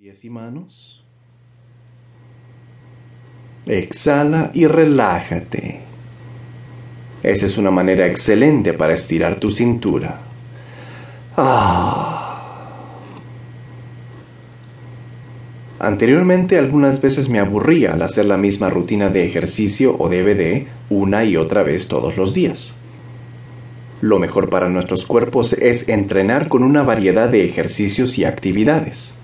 pies y manos. Exhala y relájate. Esa es una manera excelente para estirar tu cintura. Ah. Anteriormente algunas veces me aburría al hacer la misma rutina de ejercicio o DVD una y otra vez todos los días. Lo mejor para nuestros cuerpos es entrenar con una variedad de ejercicios y actividades.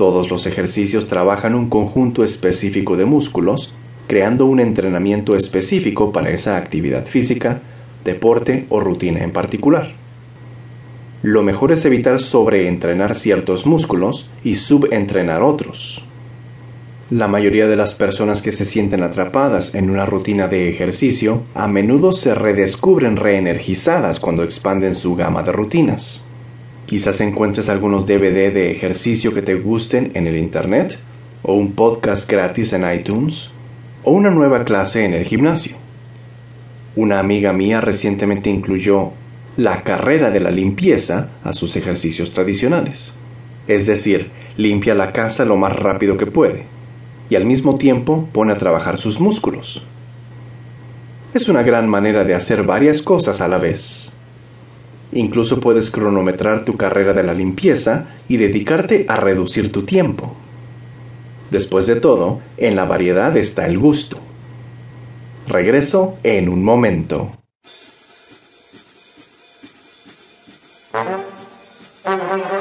Todos los ejercicios trabajan un conjunto específico de músculos, creando un entrenamiento específico para esa actividad física, deporte o rutina en particular. Lo mejor es evitar sobreentrenar ciertos músculos y subentrenar otros. La mayoría de las personas que se sienten atrapadas en una rutina de ejercicio a menudo se redescubren reenergizadas cuando expanden su gama de rutinas. Quizás encuentres algunos DVD de ejercicio que te gusten en el Internet, o un podcast gratis en iTunes, o una nueva clase en el gimnasio. Una amiga mía recientemente incluyó la carrera de la limpieza a sus ejercicios tradicionales. Es decir, limpia la casa lo más rápido que puede y al mismo tiempo pone a trabajar sus músculos. Es una gran manera de hacer varias cosas a la vez. Incluso puedes cronometrar tu carrera de la limpieza y dedicarte a reducir tu tiempo. Después de todo, en la variedad está el gusto. Regreso en un momento.